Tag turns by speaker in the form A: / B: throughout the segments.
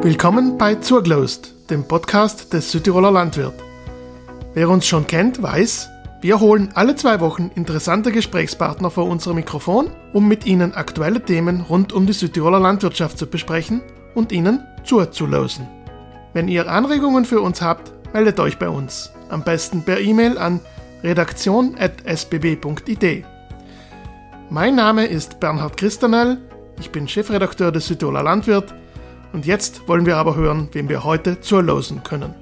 A: Willkommen bei Zurglost, dem Podcast des Südtiroler Landwirt. Wer uns schon kennt, weiß, wir holen alle zwei Wochen interessante Gesprächspartner vor unser Mikrofon, um mit ihnen aktuelle Themen rund um die Südtiroler Landwirtschaft zu besprechen und ihnen zuzulosen. Wenn ihr Anregungen für uns habt, meldet euch bei uns. Am besten per E-Mail an redaktion.sbb.id. Mein Name ist Bernhard Christanel, ich bin Chefredakteur des Südtiroler Landwirt und jetzt wollen wir aber hören, wem wir heute zurlosen können.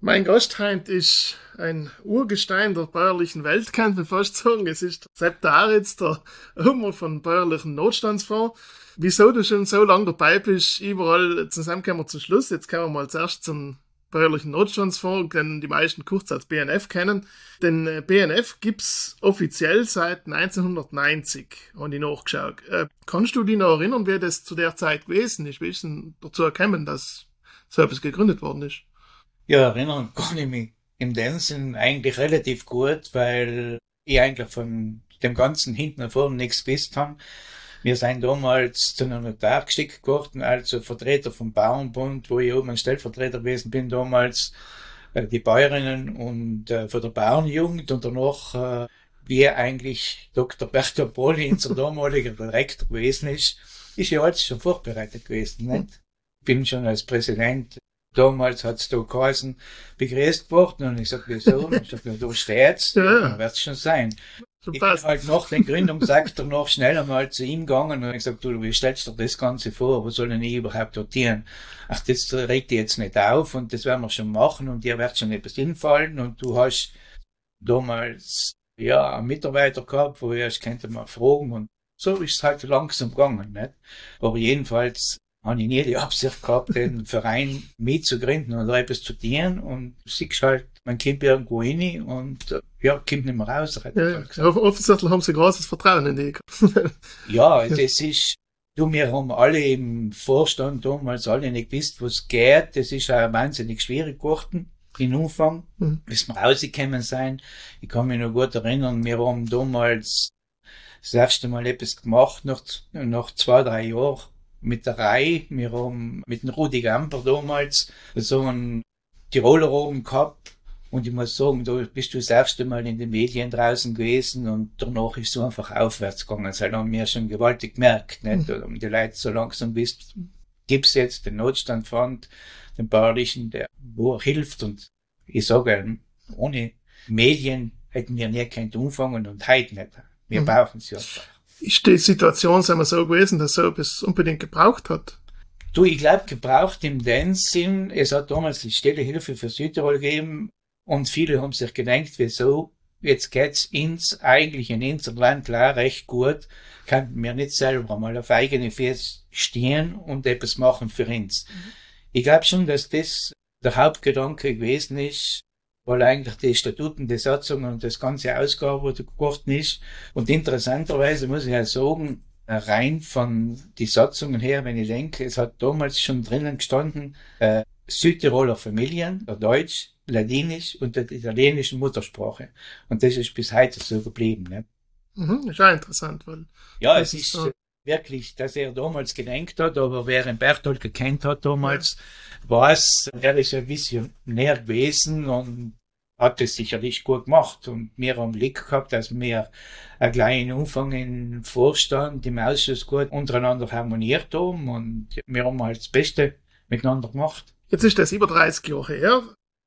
A: Mein Gastheint ist ein Urgestein der bäuerlichen Welt, kann man fast sagen. Es ist Sepp Daritz, der Hummer von bäuerlichen Notstandsfonds. Wieso du schon so lange dabei bist, überall zusammen kommen wir zum Schluss. Jetzt kommen wir mal zuerst zum bäuerlichen Notstandsfonds, den die meisten kurz als BNF kennen. Den äh, BNF gibt's offiziell seit 1990, habe ich nachgeschaut. Äh, kannst du dich noch erinnern, wie das zu der Zeit gewesen ist? Wie ist denn dazu erkennen, dass so etwas gegründet worden ist?
B: Ja, erinnern kann ich mich im Dancing eigentlich relativ gut, weil ich eigentlich von dem Ganzen hinten und vorne nichts gewusst habe. Wir sind damals zu einem Notar geschickt geworden, also Vertreter vom Bauernbund, wo ich oben ein Stellvertreter gewesen bin damals, äh, die Bäuerinnen und äh, von der Bauernjugend und danach, äh, wie eigentlich Dr. Bertopoli, unser damaliger Direktor gewesen ist, ist ja alles schon vorbereitet gewesen, nicht? Bin schon als Präsident damals hat's da geheißen, begrüßt worden und ich sag, wieso? Und ich sag, ja, da steht's,
A: Ja.
B: wird's schon sein.
A: So
B: Ich bin halt nach den Gründungsakt noch schnell einmal zu ihm gegangen und hab gesagt, du, wie stellst du dir das Ganze vor? Was soll denn ich überhaupt dotieren? Ach, das regt dich jetzt nicht auf und das werden wir schon machen und dir wird schon etwas hinfallen und du hast damals, ja, einen Mitarbeiter gehabt, wo ich könnte mal fragen und so ist es halt langsam gegangen, nicht? Aber jedenfalls habe ich nie die Absicht gehabt, den Verein mitzugründen oder etwas zu dienen und siehst halt, man kommt irgendwo rein und äh, ja, kommt nicht mehr raus.
A: Ja, ja. Offensichtlich haben sie großes Vertrauen in dich.
B: Ja, das ist, du, wir haben alle im Vorstand damals alle nicht gewusst, was geht. Das ist auch wahnsinnig schwierig geworden. In Umfang,
A: Mhm.
B: bis wir rausgekommen sein. Ich kann mich noch gut erinnern, wir haben damals das erste Mal etwas gemacht, nach, nach zwei, drei Jahren mit der Reihe. Wir haben mit dem Rudi Gamper damals so einen Tiroler oben gehabt. Und ich muss sagen, da bist du das erste Mal in den Medien draußen gewesen und danach ist es einfach aufwärts gegangen. Das haben wir schon gewaltig gemerkt, nicht? Und die Leute so langsam bist, gibt's jetzt den Notstandfond, den Bauerlichen, der, wo er hilft. Und ich sage, ohne Medien hätten wir nie keinen Umfang und heute nicht. Wir
A: Mhm.
B: brauchen sie einfach.
A: Ist die Situation sagen wir, so gewesen, dass so etwas unbedingt gebraucht hat?
B: Du, ich glaube, gebraucht im den Sinn, es hat damals die Stelle Hilfe für Südtirol gegeben und viele haben sich gedacht, wieso, jetzt geht's ins, eigentlich in unserem Land klar recht gut, könnten wir nicht selber mal auf eigene Füße stehen und etwas machen für uns. Ich glaube schon, dass das der Hauptgedanke gewesen ist, weil eigentlich die Statuten, die Satzungen und das Ganze ausgearbeitet geworden ist. Und interessanterweise muss ich ja sagen, rein von die Satzungen her, wenn ich denke, es hat damals schon drinnen gestanden, äh, Südtiroler Familien, der Deutsch, Ladinisch und der italienischen Muttersprache. Und das ist bis heute so geblieben. Ne?
A: Mhm, ist auch interessant, weil
B: Ja, es
A: ist
B: ist
A: so.
B: Wirklich, dass er damals gedenkt hat, aber wer ihn Berthold gekannt hat damals, weiß, er ist ein Visionär gewesen und hat es sicherlich gut gemacht. Und wir haben Glück gehabt, dass wir einen kleinen Umfang im Vorstand, im Ausschuss gut untereinander harmoniert haben und wir haben halt das Beste miteinander gemacht.
A: jetzt ist das über 30 Jahre her.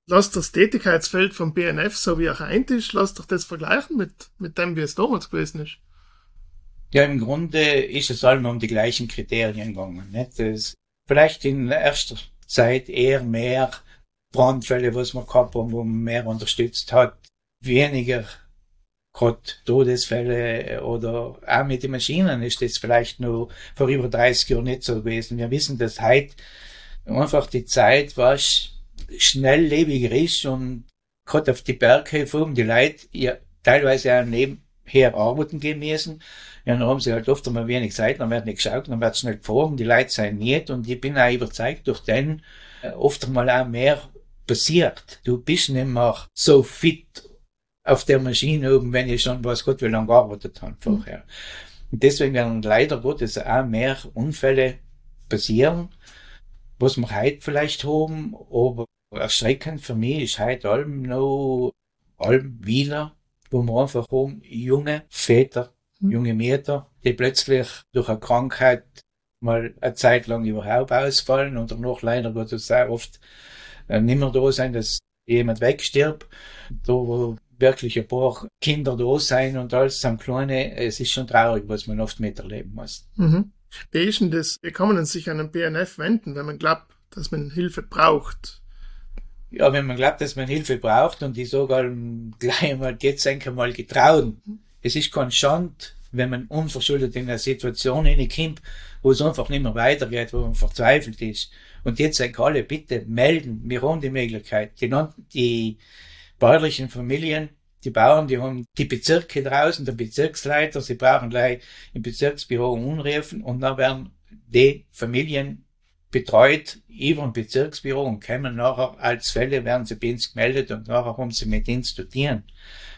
A: Lass das Tätigkeitsfeld vom BNF, so wie er eint ist, lass doch das vergleichen mit, mit dem, wie es damals gewesen ist.
B: Ja, im Grunde ist es allem um die gleichen Kriterien gegangen. Nicht? Das, vielleicht in erster Zeit eher mehr Brandfälle, was man gehabt haben, wo man mehr unterstützt hat, weniger gerade Todesfälle oder auch mit den Maschinen ist das vielleicht nur vor über 30 Jahren nicht so gewesen. Wir wissen, dass heute einfach die Zeit was schnelllebiger ist und gerade auf die Berghöfe um die Leute ja teilweise auch nebenher arbeiten gehen müssen. Ja, dann haben sie halt oft einmal wenig Zeit, dann wird nicht geschaut, dann wird schnell gefahren, die Leute sind nicht und ich bin auch überzeugt, durch den äh, oft einmal auch mehr passiert. Du bist nicht mehr so fit auf der Maschine oben, wenn ich schon weiß Gott wie lange gearbeitet habe vorher. Und deswegen werden leider Gottes auch mehr Unfälle passieren, was wir heute vielleicht haben, aber erschreckend für mich ist heute allem noch, allem wieder, wo wir einfach haben, junge Väter. Junge Mütter, die plötzlich durch eine Krankheit mal eine Zeit lang überhaupt ausfallen und danach leider Gottes sehr oft äh, nicht mehr da sein, dass jemand wegstirbt. Da wo wirklich ein paar Kinder da sein und alles sind kleine, es ist schon traurig, was man oft miterleben muss.
A: Mhm. Wie ist denn das? Wie kann man sich an den BNF wenden, wenn man glaubt, dass man Hilfe braucht?
B: Ja, wenn man glaubt, dass man Hilfe braucht und ich sage gleich einmal, jetzt denke mal getraut. Es ist kein Schand, wenn man unverschuldet in eine Situation hineinkommt, wo es einfach nicht mehr weitergeht, wo man verzweifelt ist. Und jetzt sagen alle, bitte melden, wir haben die Möglichkeit. Die, die bäuerlichen Familien, die Bauern, die haben die Bezirke draußen, der Bezirksleiter, sie brauchen gleich im Bezirksbüro umrufen und dann werden die Familien betreut über ein Bezirksbüro und kommen nachher als Fälle, werden sie bei uns gemeldet und nachher haben sie mit uns studieren.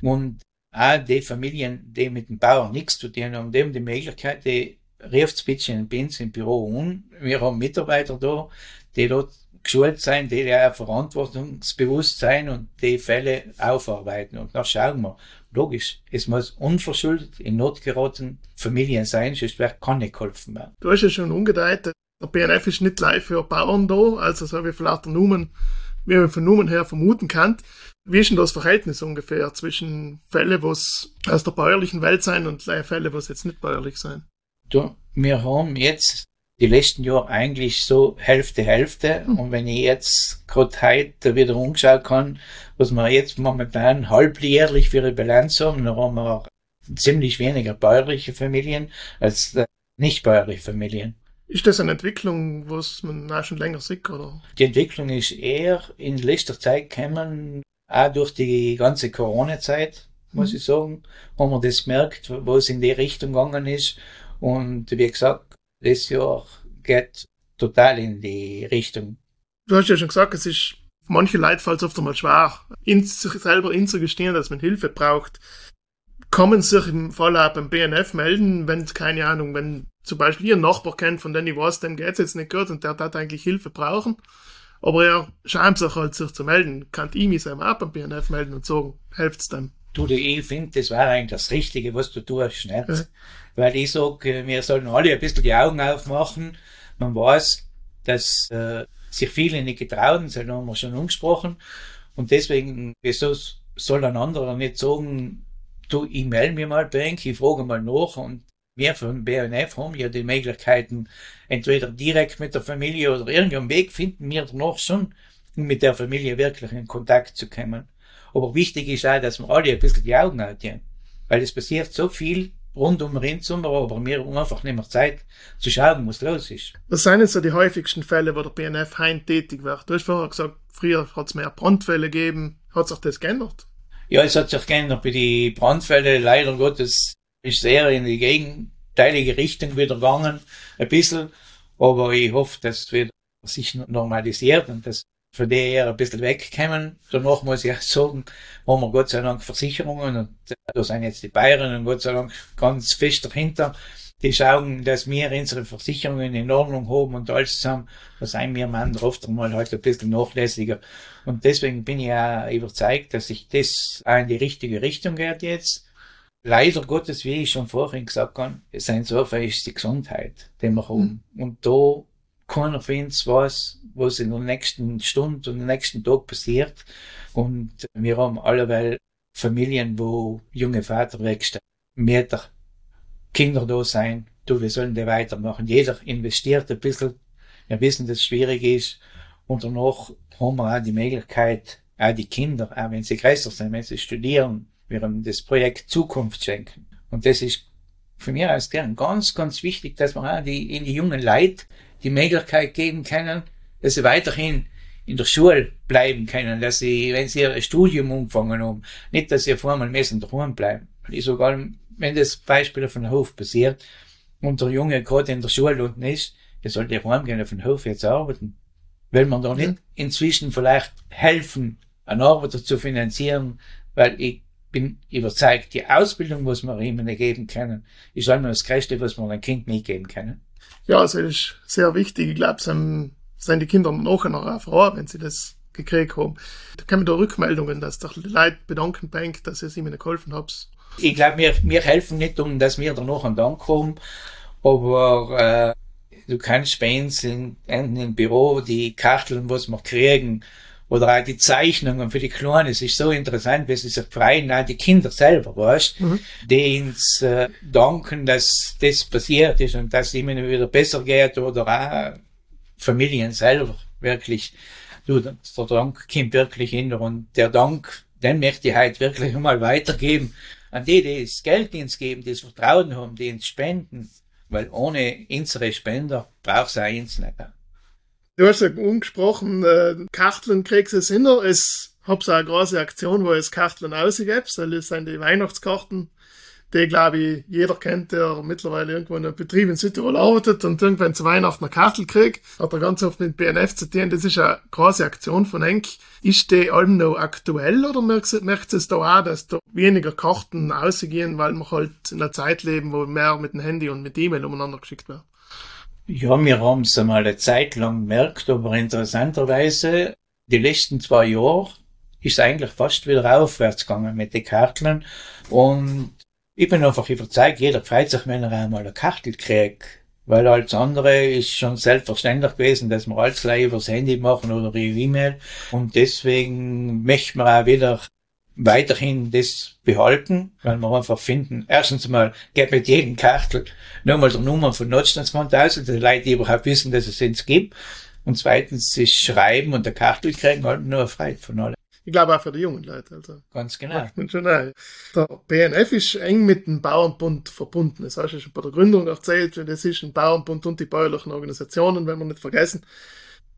B: Und auch die Familien, die mit dem Bauern nichts zu tun haben, die haben die Möglichkeit, die ruft bitte bei uns im Büro um. Wir haben Mitarbeiter da, die dort geschult sein, die ja verantwortungsbewusst sein und die Fälle aufarbeiten. Und dann schauen wir. Logisch, es muss unverschuldet in Not geraten Familien sein, sonst wird kann nicht geholfen werden.
A: Du hast ja schon umgedreht, der BNF ist nicht live für Bauern da, also so wie vielleicht der Numen, wie man von Numen her vermuten kann. Wie ist denn das Verhältnis ungefähr zwischen Fälle, was aus der bäuerlichen Welt sein und Fälle, was jetzt nicht bäuerlich sein?
B: Du, wir haben jetzt die letzten Jahre eigentlich so Hälfte, Hälfte. Mhm. Und wenn ich jetzt gerade heute wieder umschauen kann, was wir jetzt momentan halbjährlich für ihre Bilanz haben, dann haben wir ziemlich weniger bäuerliche Familien als äh, nicht bäuerliche Familien.
A: Ist das eine Entwicklung, was man auch schon länger sieht, oder?
B: Die Entwicklung ist eher in letzter Zeit gekommen, auch durch die ganze Corona-Zeit, muss mhm. ich sagen, haben wir das gemerkt, wo es in die Richtung gegangen ist. Und wie gesagt, das Jahr geht total in die Richtung.
A: Du hast ja schon gesagt, es ist manche Leute fällt es oft einmal schwer, in sich selber inzugestehen, dass man Hilfe braucht. Kommen sich im Fall auch beim BNF melden, wenn, keine Ahnung, wenn zum Beispiel ihr Nachbar kennt, von dem ich weiß, dem geht's jetzt nicht gut und der hat eigentlich Hilfe brauchen aber er schämt sich halt, sich zu melden. Kann ich mich selber auch beim BNF melden und sagen, helft's dem.
B: Du, ich finde, das war eigentlich das Richtige, was du tust, nicht? Ja. Weil ich sage, wir sollen alle ein bisschen die Augen aufmachen. Man weiß, dass äh, sich viele nicht getrauen, das haben wir schon angesprochen. Und deswegen, wieso soll ein anderer nicht sagen, du, ich melde mich mal bei ich frage mal nach und wir vom BNF haben ja die Möglichkeiten, entweder direkt mit der Familie oder irgendeinen Weg finden wir danach schon, um mit der Familie wirklich in Kontakt zu kommen. Aber wichtig ist auch, dass wir alle ein bisschen die Augen halten. Weil es passiert so viel rund um Rindsummer, aber wir haben einfach nicht mehr Zeit zu schauen, was los ist.
A: Was sind jetzt so die häufigsten Fälle, wo der BNF heim tätig wird? Du hast vorher gesagt, früher hat es mehr Brandfälle gegeben. Hat sich das geändert?
B: Ja, es hat sich geändert. Bei den Brandfällen, leider Gottes, ist sehr in die gegenteilige Richtung wieder gegangen, ein bisschen. Aber ich hoffe, dass es wieder sich normalisiert und dass für die eher ein bisschen wegkommen. Danach muss ich auch sagen, haben wir Gott sei Dank Versicherungen und da sind jetzt die Bayern und Gott sei Dank ganz fest dahinter. Die schauen, dass wir unsere Versicherungen in Ordnung haben und alles zusammen. Da sind wir Männer oft einmal halt ein bisschen nachlässiger. Und deswegen bin ich auch überzeugt, dass sich das auch in die richtige Richtung geht jetzt leider Gottes, wie ich schon vorhin gesagt habe, sein Surfer ist die Gesundheit, die wir haben. Mhm. Und da keiner von uns weiß, was in der nächsten Stunde und nächsten Tag passiert. Und wir haben alleweil Familien, wo junge Vater wegstehen, Meter Kinder da sein. Du, wir sollen die weitermachen. Jeder investiert ein bisschen. Wir wissen, dass es schwierig ist. Und danach haben wir auch die Möglichkeit, auch die Kinder, auch wenn sie größer sind, wenn sie studieren, wir haben das Projekt Zukunft schenken. Und das ist für mich als gern ganz, ganz wichtig, dass wir auch die, in die jungen Leute die Möglichkeit geben können, dass sie weiterhin in der Schule bleiben können, dass sie, wenn sie ihr Studium umgefangen haben, nicht, dass sie auf einmal messen daheim bleiben. Ich sogar, wenn das Beispiel auf dem Hof passiert und der Junge gerade in der Schule unten ist, der sollte heimgehen auf den Hof jetzt arbeiten. Will man da nicht inzwischen vielleicht helfen, einen Arbeiter zu finanzieren, weil ich bin überzeugt, die Ausbildung, was wir ihnen geben können, ist einmal das Größte, was wir einem Kind mitgeben können.
A: Ja, das ist sehr wichtig. Ich glaube, es sind, sind die Kinder nachher noch auch froh, wenn sie das gekriegt haben. Da kommen da Rückmeldungen, dass die Leute bedanken dass ihr ihnen geholfen habt.
B: Ich glaube, wir, wir helfen nicht, um dass wir da noch einen Dank haben, aber äh, du kannst bei uns in, in, im Büro die Karteln, was wir kriegen, oder auch die Zeichnungen für die Kleinen, es ist so interessant, wie sie sich freuen, auch die Kinder selber, weißt, mhm. die uns äh, danken, dass das passiert ist und dass es ihnen wieder besser geht oder auch Familien selber wirklich. Du, der Dank kommt wirklich hin und der Dank, den möchte ich heute wirklich mal weitergeben an die, die das Geld ins geben, die das Vertrauen haben, die uns spenden, weil ohne unsere Spender braucht es auch uns nicht.
A: Du hast ja angesprochen, äh, Karteln kriegst du hin. Es hab's auch eine große Aktion, wo es Karteln ausgibt. Das sind die Weihnachtskarten, die, glaube ich, jeder kennt, der mittlerweile irgendwo in einem Betrieb in Südtirol arbeitet und irgendwann zu Weihnachten eine Kartel kriegt. Hat er ganz oft mit BNF zu tun. Das ist eine große Aktion von Henk. Ist die allem noch aktuell oder du es da auch, dass da weniger Karten ausgehen, weil wir halt in einer Zeit leben, wo mehr mit dem Handy und mit E-Mail umeinander geschickt werden?
B: Ja, wir haben es einmal eine Zeit lang gemerkt, aber interessanterweise, die letzten zwei Jahre ist eigentlich fast wieder aufwärts gegangen mit den Karteln. Und ich bin einfach überzeugt, jeder freut sich, wenn er einmal eine Kartel kriegt. Weil als andere ist schon selbstverständlich gewesen, dass wir alles gleich übers Handy machen oder über E-Mail. Und deswegen möchten wir auch wieder weiterhin das behalten, weil wir einfach finden, erstens mal geht mit jedem Kartel nochmal der Nummer von Notstandsband aus, und die Leute, überhaupt wissen, dass es uns gibt. Und zweitens, das Schreiben und der Kartel kriegen halt nur Freude von allen.
A: Ich glaube auch für die jungen Leute. Also.
B: Ganz genau.
A: Schon Der BNF ist eng mit dem Bauernbund verbunden. Das hast du schon bei der Gründung erzählt. Das ist ein Bauernbund und die bäuerlichen Organisationen, wenn wir nicht vergessen.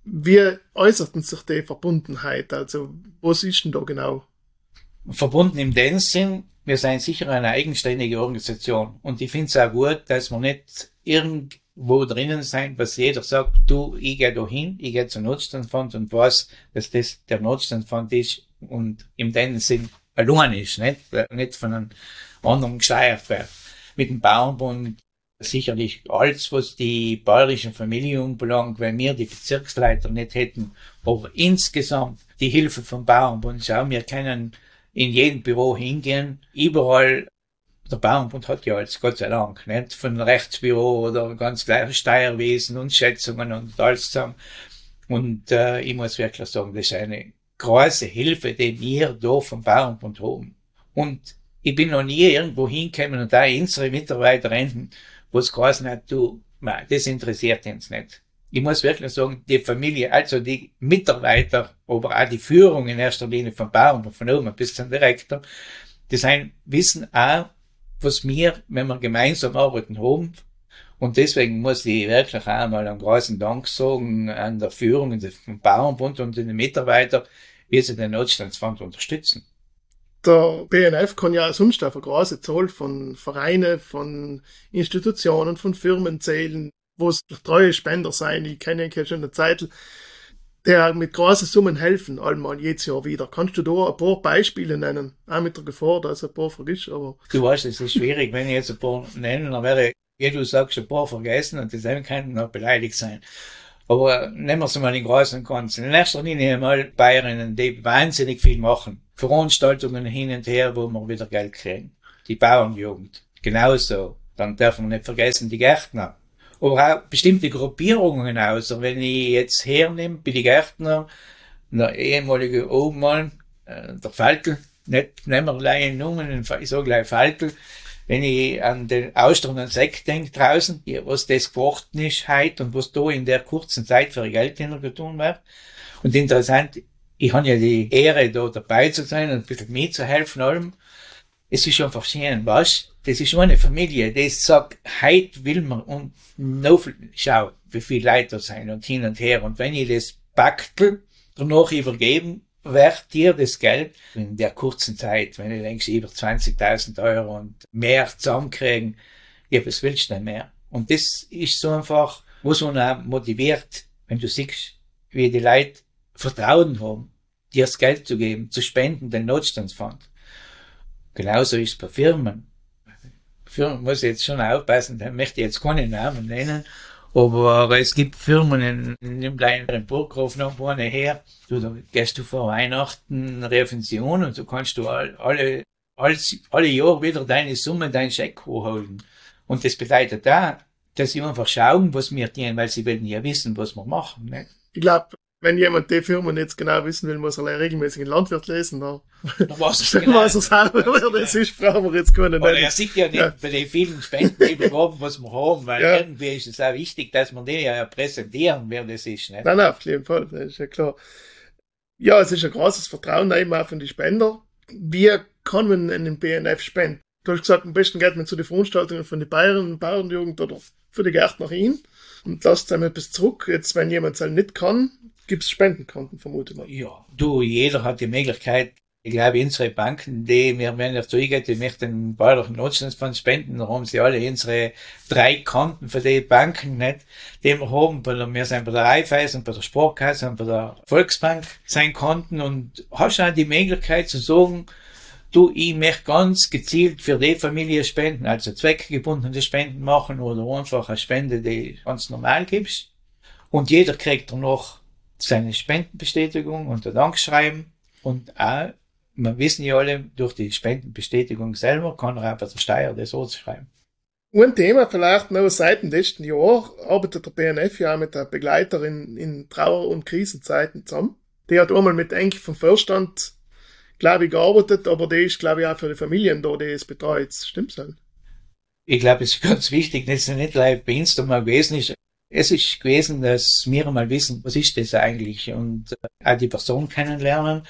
A: Wie äußerten sich die Verbundenheit? Also, was ist denn da genau?
B: verbunden im den Sinn, wir sind sicher eine eigenständige Organisation. Und ich finde es auch gut, dass wir nicht irgendwo drinnen sein, was jeder sagt, du, ich gehe da hin, ich gehe zum Notstandsfonds und weiß, dass das der Notstandsfonds ist und im den Sinn allein ist, nicht, nicht von einem anderen gesteuert wird. Mit dem Bauernbund sicherlich alles, was die bäuerlichen Familien belangt, weil wir die Bezirksleiter nicht hätten, aber insgesamt die Hilfe vom Bauernbund, schau, wir können in jedem Büro hingehen, überall der Bauernbund hat ja jetzt Gott sei Dank, nicht? Von Rechtsbüro oder ganz gleich Steuerwesen und Schätzungen und alles zusammen. Und äh, ich muss wirklich sagen, das ist eine große Hilfe, die wir da vom Bauernbund haben. Und ich bin noch nie irgendwo hingekommen und da unsere Mitarbeiter enden, wo es geheißen hat, du, man, das interessiert uns nicht ich muss wirklich sagen, die Familie, also die Mitarbeiter, aber auch die Führung in erster Linie vom Bauern, von oben bis zum Direktor, die sein, wissen auch, was wir, wenn wir gemeinsam arbeiten, haben. Und deswegen muss ich wirklich auch mal einen großen Dank sagen an der Führung vom Bauernbund und den Mitarbeitern, wie sie den Notstandsfonds unterstützen.
A: Der BNF kann ja sonst auf eine große Zahl von Vereinen, von Institutionen, von Firmen zählen, wo es treue Spender sein, ich kenne ihn schon eine Zeit, der mit großen Summen helfen, einmal jedes Jahr wieder. Kannst du da ein paar Beispiele nennen? Auch mit der Gefahr, dass ein paar vergisst, aber.
B: Du weißt, es ist schwierig, wenn ich jetzt ein paar nenne, dann wäre, wie du sagst, ein paar vergessen und die könnten noch beleidigt sein. Aber nehmen wir es mal in großen Ganzen. In erster Linie mal Bayerinnen, die wahnsinnig viel machen. Veranstaltungen hin und her, wo wir wieder Geld kriegen. Die Bauernjugend. Genauso. Dann dürfen wir nicht vergessen, die Gärtner aber auch bestimmte Gruppierungen aus. Also wenn ich jetzt hernehme, bin ich Gärtner, der ehemalige Obmann, äh, der Falkel, nicht, nehmen wir gleich Namen, ich sage gleich Falkel, wenn ich an den Austern Sekt denke draußen, was das geworden ist heute und was da in der kurzen Zeit für Geld getan wird. Und interessant, ich habe ja die Ehre, da dabei zu sein und ein bisschen mitzuhelfen allem. Es ist einfach schön, was? das ist eine Familie, die sagt, heute will man und noch, schau, wie viele Leute da sind und hin und her. Und wenn ich das Baktel danach übergeben, wird dir das Geld in der kurzen Zeit, wenn du denkst, über 20.000 Euro und mehr zusammenkriegen, ja, was willst du denn mehr? Und das ist so einfach, was man auch motiviert, wenn du siehst, wie die Leute Vertrauen haben, dir das Geld zu geben, zu spenden, den Notstandsfonds. Genauso ist es bei Firmen. Firmen muss jetzt schon aufpassen, da möchte ich jetzt keine Namen nennen. Aber es gibt Firmen in, dem kleinen Burghof noch vorne her. Du, da gehst du vor Weihnachten Revention und so kannst du all, alle, alles, alle Jahre wieder deine Summe, deinen Scheck holen. Und das bedeutet da, dass sie einfach schauen, was wir tun, weil sie wollen ja wissen, was wir machen. Nicht?
A: Ich glaube, wenn jemand die Firma jetzt genau wissen will, muss er regelmäßig einen Landwirt lesen. Da,
B: Da weiß
A: dann
B: genau.
A: weiß er selber, wer das ist, brauchen wir jetzt keine
B: Oder
A: nennen.
B: er sieht ja nicht
A: Ja.
B: bei den vielen Spenden, die wir haben, was wir haben, weil
A: Ja.
B: irgendwie ist es auch wichtig, dass wir die ja präsentieren, wer das ist. Nicht?
A: Nein, nein, auf jeden Fall, das ist ja klar. Ja, es ist ein großes Vertrauen eben auch von den Spender. Wie kann man einen BNF spenden? Du hast gesagt, am besten geht man zu den Veranstaltungen von den Bayern, Bauernjugend oder für die Gärtner hin und lasst einem etwas zurück. Jetzt, wenn jemand es halt nicht kann, gibt's Spendenkonten, vermute mal.
B: Ja, du, jeder hat die Möglichkeit, ich glaube, unsere Banken, die mir, wenn er zugeht, die möchten den Bayerischen Notstandsfonds spenden, dann haben sie alle unsere drei Konten für die Banken, nicht, die wir haben, bei wir sind bei der Raiffeisen, bei der Sparkasse und bei der Volksbank, sein Konten und hast auch die Möglichkeit zu sagen, du, ich möchte ganz gezielt für die Familie spenden, also zweckgebundene Spenden machen oder einfach eine Spende, die ganz normal gibst. Und jeder kriegt dann noch seine Spendenbestätigung und ein Dankschreiben und auch, wir wissen ja alle, durch die Spendenbestätigung selber kann er auch bei der Steuer das schreiben.
A: Ein Thema vielleicht noch seit dem letzten Jahr arbeitet der BNF ja auch mit der Begleiterin in Trauer- und Krisenzeiten zusammen. Die hat einmal mit Enkel vom Vorstand, glaube ich, gearbeitet, aber die ist, glaube ich, auch für die Familien da, die es betreut. Stimmt's halt?
B: Ich glaube, es ist ganz wichtig, dass es nicht live bei mal gewesen ist. Es ist gewesen, dass wir mal wissen, was ist das eigentlich und äh, auch die Person kennenlernen.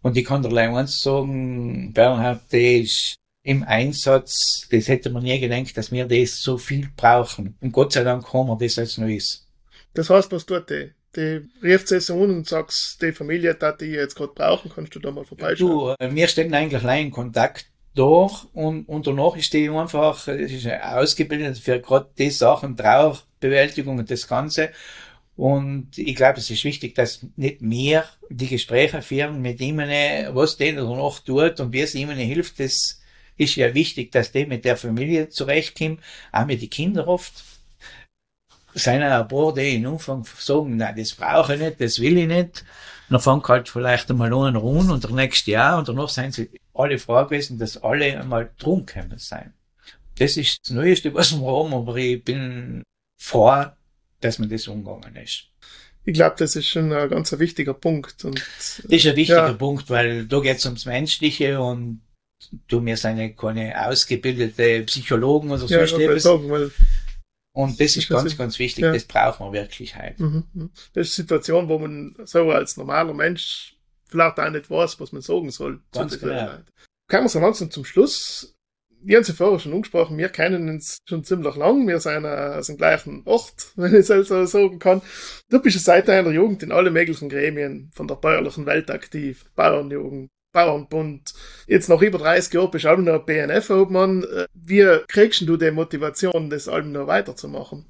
B: Und ich kann dir gleich eins sagen, Bernhard, die ist im Einsatz, das hätte man nie gedacht, dass wir das so viel brauchen. Und Gott sei Dank haben wir das als Neues.
A: Das heißt, was tut die? Die rieft so an und sagst, die Familie, die die jetzt gerade brauchen, kannst du da mal vorbeischauen.
B: Du, äh, wir stehen eigentlich allein in Kontakt durch und, und danach ist die einfach, ist ausgebildet für gerade die Sachen, Trauerbewältigung und das Ganze. Und ich glaube, es ist wichtig, dass nicht mehr die Gespräche führen mit ihm, was denen danach tut und wie es ihm hilft. Das ist ja wichtig, dass die mit der Familie zurechtkommen, auch mit den Kindern oft. Sind ein paar, die in Anfang sagen, nein, das brauche ich nicht, das will ich nicht. Und dann fängt halt vielleicht einmal an ruhen und der nächste Jahr und danach sind sie alle froh gewesen, dass alle einmal drum sein. Das ist das Neueste, was wir haben, aber ich bin froh, dass man das umgegangen ist.
A: Ich glaube, das ist schon ein ganz wichtiger Punkt. Und,
B: Das ist ein wichtiger
A: Ja.
B: Punkt, weil da geht es ums Menschliche und du, sind ja keine ausgebildete Psychologen oder so
A: ja, sagen,
B: Und das ist ganz, ganz wichtig,
A: ja.
B: das braucht man wirklich halt.
A: Mhm. Das ist eine Situation, wo man so als normaler Mensch vielleicht auch nicht weiß, was man sagen soll. zu
B: Ganz
A: den
B: genau.
A: Leuten. Kommen wir langsam zum Schluss. Wir haben sie vorher schon angesprochen, wir kennen uns schon ziemlich lang. Wir sind aus dem gleichen Ort, wenn ich es so sagen kann. Du bist ja seit deiner Jugend in alle möglichen Gremien von der bäuerlichen Welt aktiv. Bauernjugend, Bauernbund. Jetzt nach über 30 Jahren bist du auch noch BNF-Obmann. Äh, Wie kriegst du die Motivation, das allem noch weiterzumachen?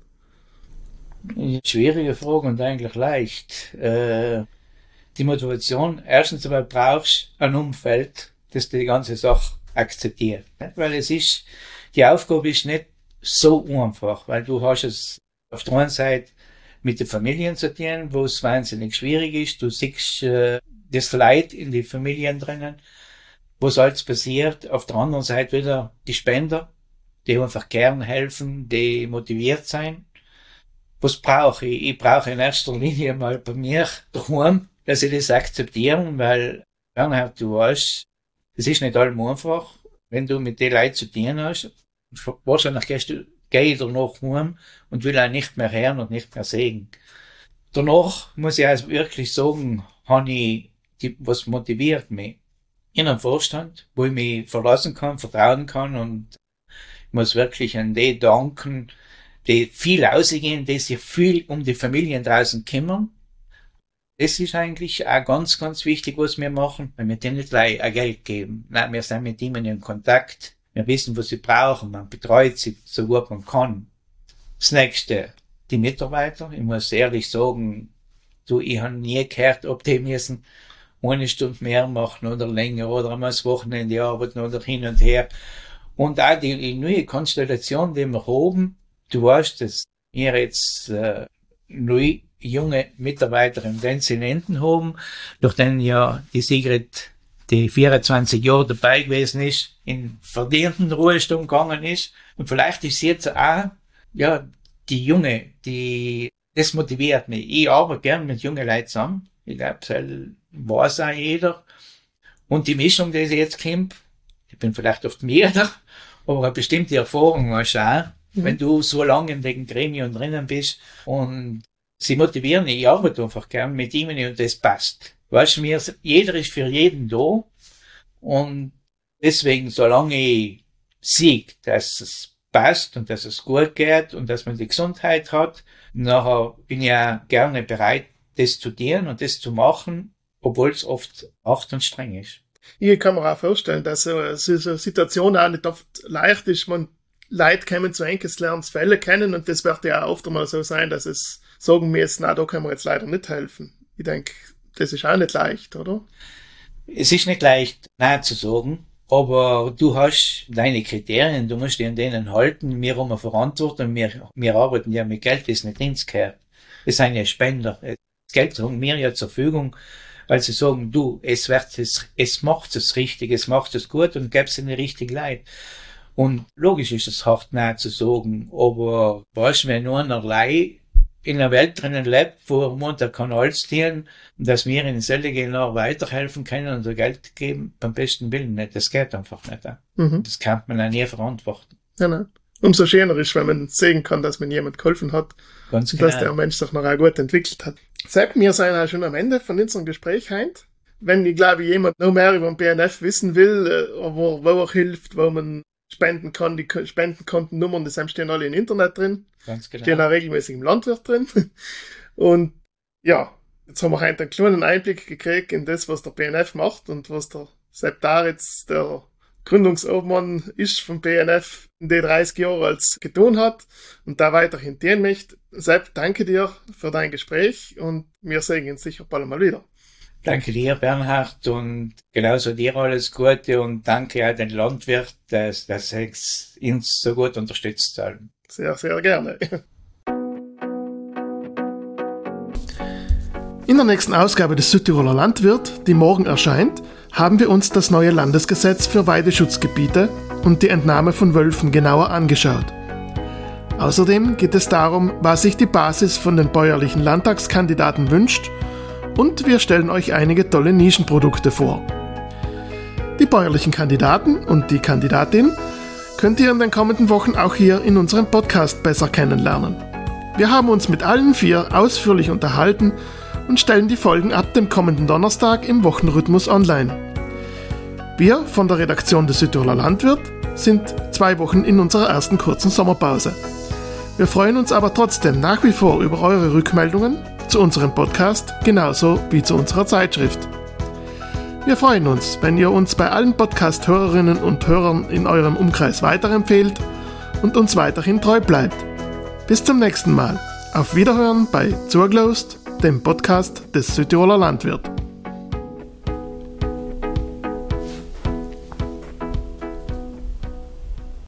B: Schwierige Frage und eigentlich leicht. Äh, die Motivation, erstens einmal brauchst ein Umfeld, das die ganze Sache akzeptiert. Weil es ist, die Aufgabe ist nicht so einfach, weil du hast es auf der einen Seite mit den Familien zu tun, wo es wahnsinnig schwierig ist. Du siehst äh, das Leid in die Familien drinnen, was alles passiert. Auf der anderen Seite wieder die Spender, die einfach gern helfen, die motiviert sein was brauche ich? Ich brauche in erster Linie mal bei mir daheim, dass ich das akzeptieren, weil, Bernhard, du weißt, es ist nicht allem einfach, wenn du mit den Leuten zu tun hast. Wahrscheinlich gehst du, geh ich danach heim und will auch nicht mehr hören und nicht mehr sehen. Danach muss ich also wirklich sagen, habe ich, die, was motiviert mich? In einem Vorstand, wo ich mich verlassen kann, vertrauen kann und ich muss wirklich an die danken, die viel ausgehen, die sich viel um die Familien draußen kümmern. Das ist eigentlich auch ganz, ganz wichtig, was wir machen, weil wir denen nicht gleich ein Geld geben. Nein, wir sind mit ihnen in Kontakt. Wir wissen, was sie brauchen. Man betreut sie so gut man kann. Das nächste, die Mitarbeiter. Ich muss ehrlich sagen, du, ich habe nie gehört, ob die müssen eine Stunde mehr machen oder länger oder einmal das Wochenende arbeiten oder hin und her. Und auch die neue Konstellation, die wir haben, du weißt, dass wir jetzt äh, neu junge Mitarbeiter im Enten haben, durch den ja die Sigrid die 24 Jahre dabei gewesen ist, in verdienten Ruhestand gegangen ist. Und vielleicht ist sie jetzt auch, ja, die Junge, die, das motiviert mich. Ich arbeite gern mit jungen Leuten zusammen. Ich glaube, weiß auch jeder. Und die Mischung, die sie jetzt kommt, ich bin vielleicht oft mehr, aber eine bestimmte Erfahrung hast du auch, mhm. wenn du so lange in den Gremien drinnen bist und sie motivieren, ich arbeite einfach gern mit ihnen und das passt. Weißt du, jeder ist für jeden da und deswegen, solange ich sehe, dass es passt und dass es gut geht und dass man die Gesundheit hat, nachher bin ich ja gerne bereit, das zu dienen und das zu machen, obwohl es oft hart und streng ist.
A: Ich kann mir auch vorstellen, dass so eine Situation auch nicht oft leicht ist. Man Leute kommen zu Enkelslernensfälle kennen und das wird ja auch oft einmal so sein, dass es sagen wir jetzt, na, da können wir jetzt leider nicht helfen. Ich denke, das ist auch nicht leicht, oder?
B: Es ist nicht leicht, nein zu sagen, aber du hast deine Kriterien, du musst dich an denen halten. Wir haben eine Verantwortung, wir, wir arbeiten ja mit Geld, das nicht ins. Wir sind ja Spender. Das Geld haben wir ja zur Verfügung, weil sie sagen, du, es wird es, es macht es richtig, es macht es gut und gäbe es eine richtig Leid. Und logisch ist es hart nein zu sagen, aber was, wenn nur einer Leih in einer Welt drinnen lebt, wo man der kann alles tun, dass wir in solche genau weiterhelfen können und Geld geben, beim besten Willen nicht. Das geht einfach nicht. Mhm. Das kann man ja nie verantworten.
A: Ja, nein. Umso schöner ist, wenn man sehen kann, dass man jemand geholfen hat. Ganz genau. Dass der Mensch sich noch auch gut entwickelt hat. Seit wir sind auch schon am Ende von unserem Gespräch heint. Wenn, ich glaube, jemand noch mehr über den BNF wissen will, äh, wo, wo auch hilft, wo man spenden kann. Die Spendenkontennummern, die stehen alle im Internet drin. Ganz genau. Stehen auch regelmäßig im Landwirt drin. Und ja, jetzt haben wir heute einen kleinen Einblick gekriegt in das, was der BNF macht und was der Sepp Daritz, der Gründungsobmann ist vom BNF in den 30 Jahren als getan hat und da weiterhin dienen möchte. Sepp, danke dir für dein Gespräch und wir sehen uns sicher bald mal wieder.
B: Danke dir, Bernhard, und genauso dir alles Gute und danke auch den Landwirt, dass, dass sie uns so gut unterstützt haben.
A: Sehr, sehr gerne. In der nächsten Ausgabe des Südtiroler Landwirt, die morgen erscheint, haben wir uns das neue Landesgesetz für Weideschutzgebiete und die Entnahme von Wölfen genauer angeschaut. Außerdem geht es darum, was sich die Basis von den bäuerlichen Landtagskandidaten wünscht und wir stellen euch einige tolle Nischenprodukte vor. Die bäuerlichen Kandidaten und die Kandidatin könnt ihr in den kommenden Wochen auch hier in unserem Podcast besser kennenlernen. Wir haben uns mit allen vier ausführlich unterhalten und stellen die Folgen ab dem kommenden Donnerstag im Wochenrhythmus online. Wir von der Redaktion des Südtiroler Landwirt sind zwei Wochen in unserer ersten kurzen Sommerpause. Wir freuen uns aber trotzdem nach wie vor über eure Rückmeldungen zu unserem Podcast genauso wie zu unserer Zeitschrift. Wir freuen uns, wenn ihr uns bei allen Podcast-Hörerinnen und Hörern in eurem Umkreis weiterempfehlt und uns weiterhin treu bleibt. Bis zum nächsten Mal. Auf Wiederhören bei Zurglost, dem Podcast des Südtiroler Landwirt.